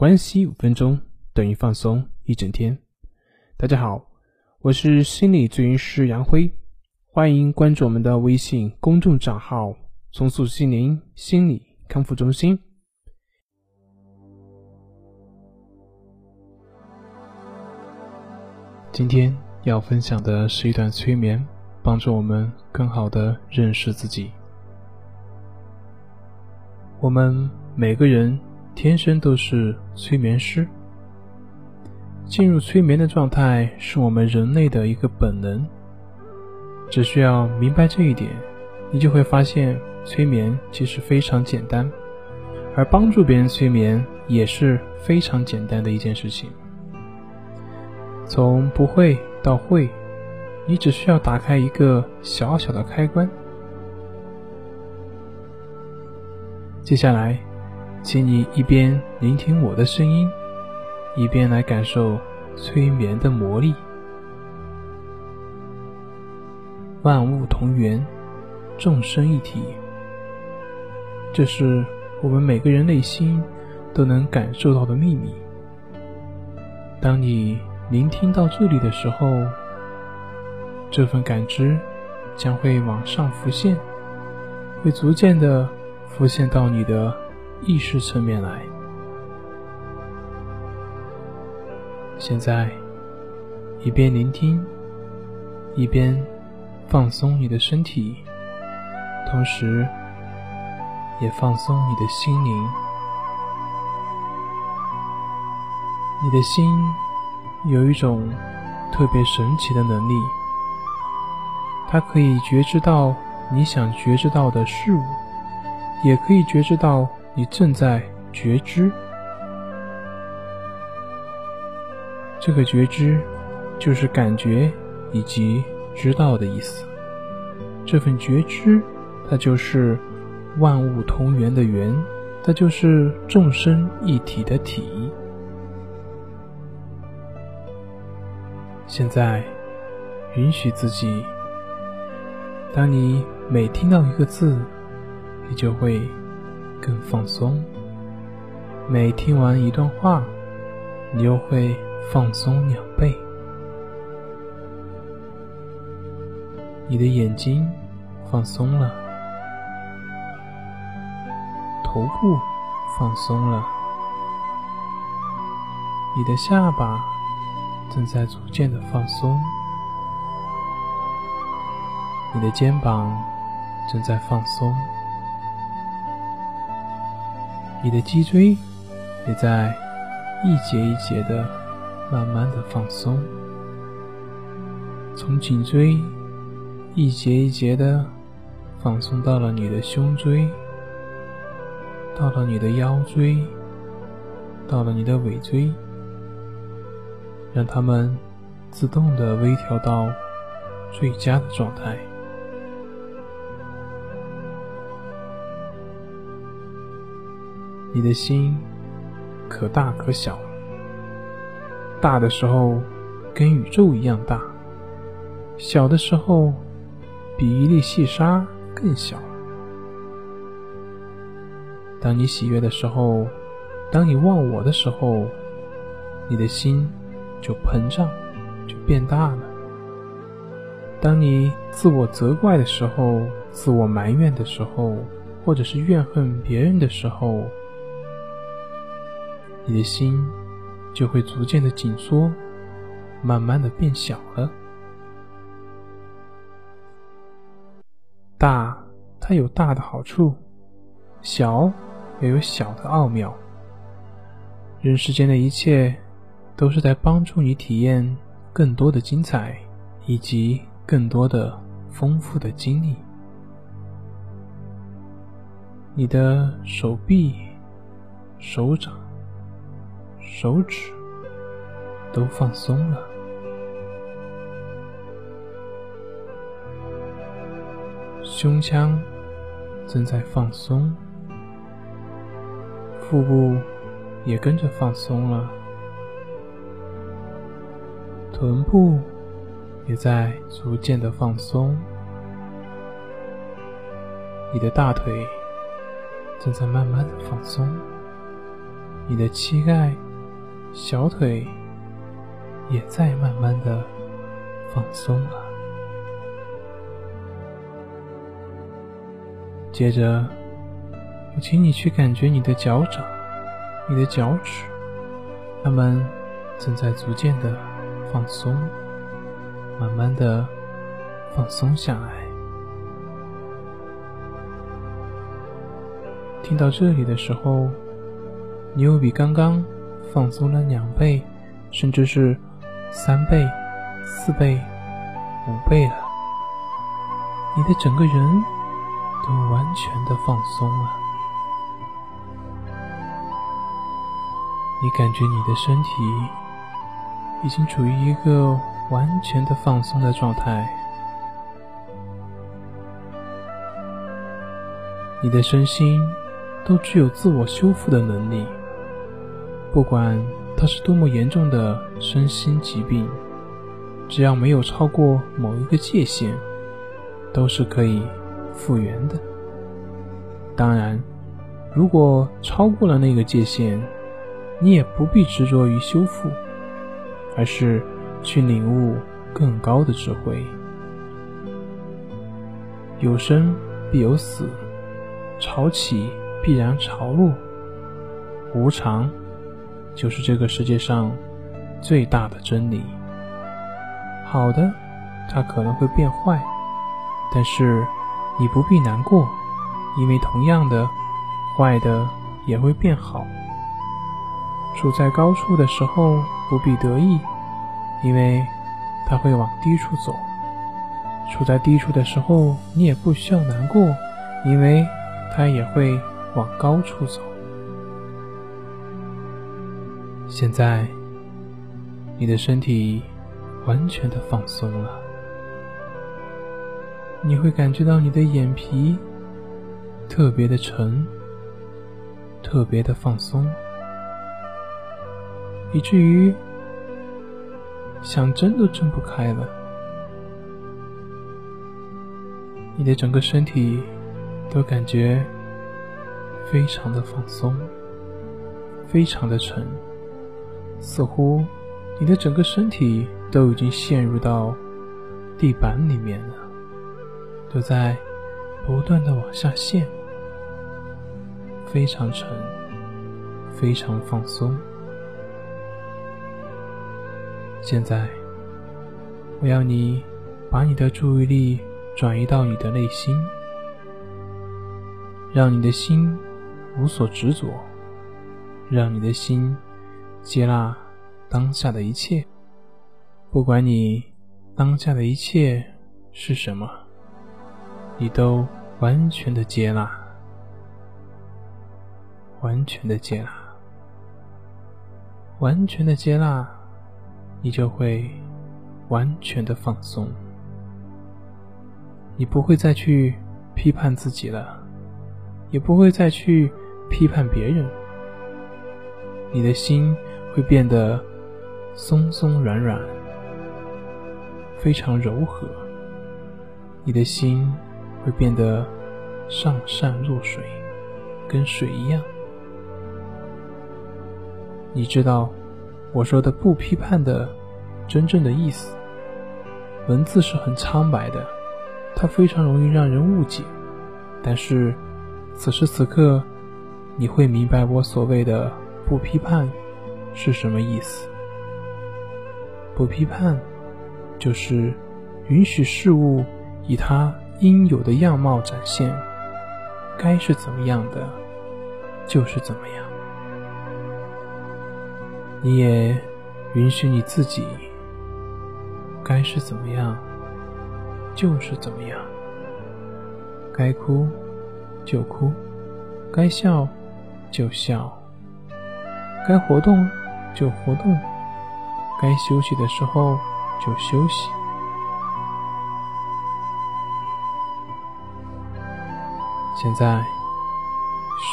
关系五分钟等于放松一整天。大家好，我是心理咨询师杨辉，欢迎关注我们的微信公众账号“重塑心灵心理康复中心”。今天要分享的是一段催眠，帮助我们更好的认识自己。我们每个人。天生都是催眠师。进入催眠的状态是我们人类的一个本能。只需要明白这一点，你就会发现催眠其实非常简单，而帮助别人催眠也是非常简单的一件事情。从不会到会，你只需要打开一个小小的开关。接下来。请你一边聆听我的声音，一边来感受催眠的魔力。万物同源，众生一体，这是我们每个人内心都能感受到的秘密。当你聆听到这里的时候，这份感知将会往上浮现，会逐渐的浮现到你的。意识层面来。现在，一边聆听，一边放松你的身体，同时也放松你的心灵。你的心有一种特别神奇的能力，它可以觉知到你想觉知到的事物，也可以觉知到。你正在觉知，这个觉知就是感觉以及知道的意思。这份觉知，它就是万物同源的源，它就是众生一体的体。现在，允许自己，当你每听到一个字，你就会。更放松。每听完一段话，你又会放松两倍。你的眼睛放松了，头部放松了，你的下巴正在逐渐的放松，你的肩膀正在放松。你的脊椎也在一节一节的慢慢的放松，从颈椎一节一节的放松到了你的胸椎，到了你的腰椎，到了你的尾椎，让它们自动的微调到最佳的状态。你的心可大可小，大的时候跟宇宙一样大，小的时候比一粒细沙更小。当你喜悦的时候，当你忘我的时候，你的心就膨胀，就变大了。当你自我责怪的时候，自我埋怨的时候，或者是怨恨别人的时候，你的心就会逐渐的紧缩，慢慢的变小了。大，它有大的好处；小，也有小的奥妙。人世间的一切，都是在帮助你体验更多的精彩，以及更多的丰富的经历。你的手臂、手掌。手指都放松了，胸腔正在放松，腹部也跟着放松了，臀部也在逐渐的放松，你的大腿正在慢慢的放松。你的膝盖、小腿也在慢慢的放松了。接着，我请你去感觉你的脚掌、你的脚趾，它们正在逐渐的放松，慢慢的放松下来。听到这里的时候，你又比刚刚放松了两倍，甚至是三倍、四倍、五倍了。你的整个人都完全的放松了。你感觉你的身体已经处于一个完全的放松的状态，你的身心。都具有自我修复的能力，不管它是多么严重的身心疾病，只要没有超过某一个界限，都是可以复原的。当然，如果超过了那个界限，你也不必执着于修复，而是去领悟更高的智慧。有生必有死，潮起。必然潮落，无常就是这个世界上最大的真理。好的，它可能会变坏，但是你不必难过，因为同样的，坏的也会变好。处在高处的时候不必得意，因为它会往低处走；处在低处的时候，你也不需要难过，因为它也会。往高处走。现在，你的身体完全的放松了，你会感觉到你的眼皮特别的沉，特别的放松，以至于想睁都睁不开了。你的整个身体都感觉。非常的放松，非常的沉，似乎你的整个身体都已经陷入到地板里面了，都在不断的往下陷，非常沉，非常放松。现在，我要你把你的注意力转移到你的内心，让你的心。无所执着，让你的心接纳当下的一切，不管你当下的一切是什么，你都完全的接纳，完全的接纳，完全的接纳，你就会完全的放松，你不会再去批判自己了，也不会再去。批判别人，你的心会变得松松软软，非常柔和。你的心会变得上善若水，跟水一样。你知道我说的不批判的真正的意思。文字是很苍白的，它非常容易让人误解。但是此时此刻。你会明白我所谓的不批判是什么意思。不批判，就是允许事物以它应有的样貌展现，该是怎么样的，就是怎么样。你也允许你自己，该是怎么样，就是怎么样。该哭就哭，该笑。就笑，该活动就活动，该休息的时候就休息。现在，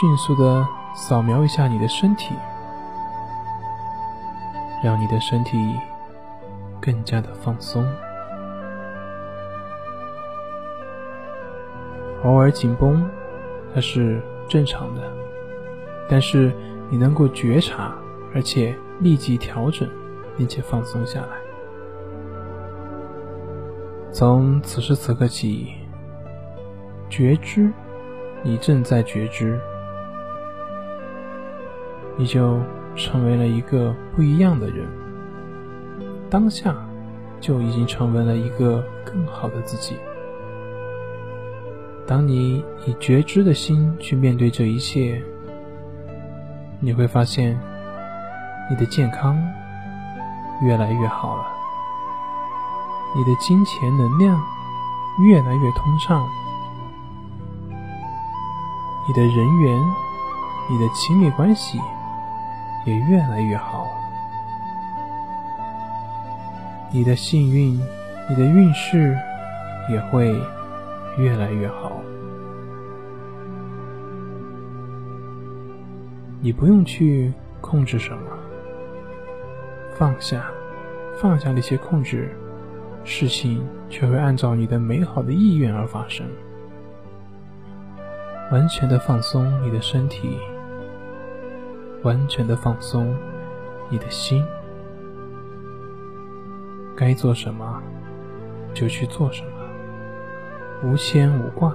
迅速的扫描一下你的身体，让你的身体更加的放松。偶尔紧绷，它是正常的。但是你能够觉察，而且立即调整，并且放松下来。从此时此刻起，觉知，你正在觉知，你就成为了一个不一样的人。当下，就已经成为了一个更好的自己。当你以觉知的心去面对这一切，你会发现，你的健康越来越好了。你的金钱能量越来越通畅，你的人缘、你的亲密关系也越来越好，你的幸运、你的运势也会越来越好。你不用去控制什么，放下，放下那些控制。事情却会按照你的美好的意愿而发生。完全的放松你的身体，完全的放松你的心。该做什么就去做什么，无牵无挂。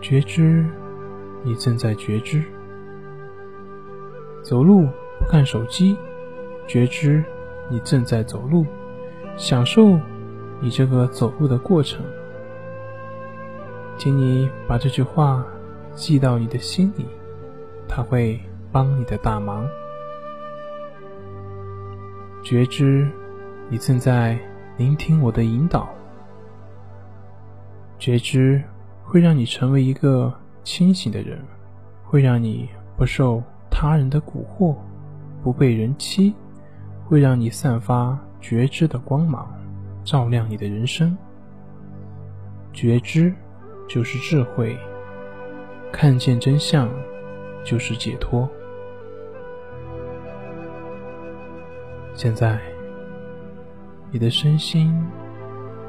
觉知，你正在觉知。走路。不看手机，觉知你正在走路，享受你这个走路的过程。请你把这句话记到你的心里，它会帮你的大忙。觉知你正在聆听我的引导，觉知会让你成为一个清醒的人，会让你不受他人的蛊惑。不被人欺，会让你散发觉知的光芒，照亮你的人生。觉知就是智慧，看见真相就是解脱。现在，你的身心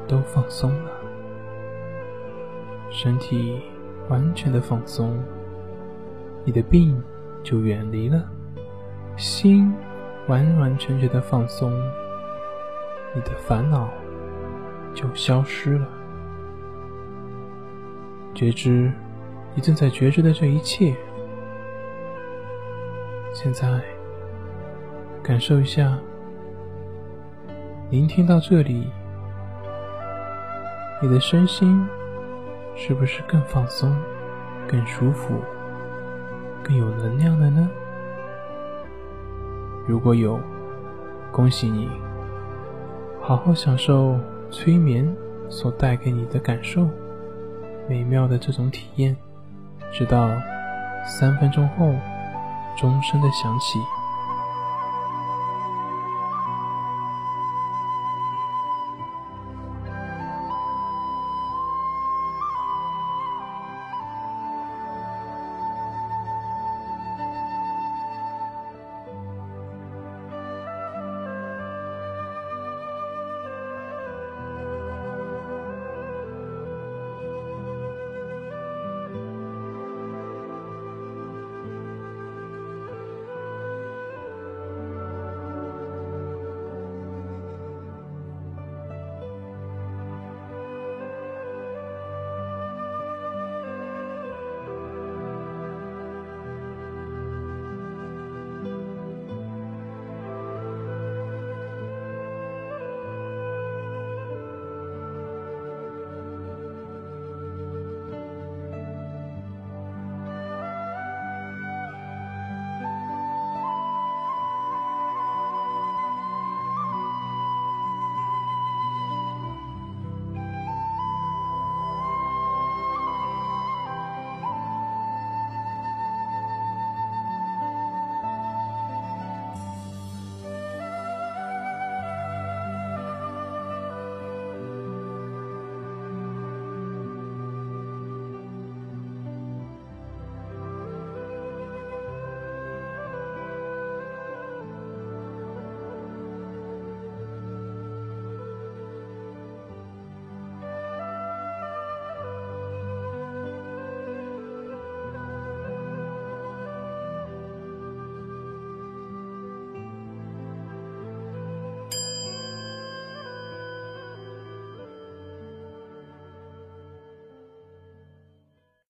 都放松了，身体完全的放松，你的病就远离了。心完完全全的放松，你的烦恼就消失了。觉知你正在觉知的这一切。现在感受一下，聆听到这里，你的身心是不是更放松、更舒服、更有能量了呢？如果有，恭喜你，好好享受催眠所带给你的感受，美妙的这种体验，直到三分钟后钟声的响起。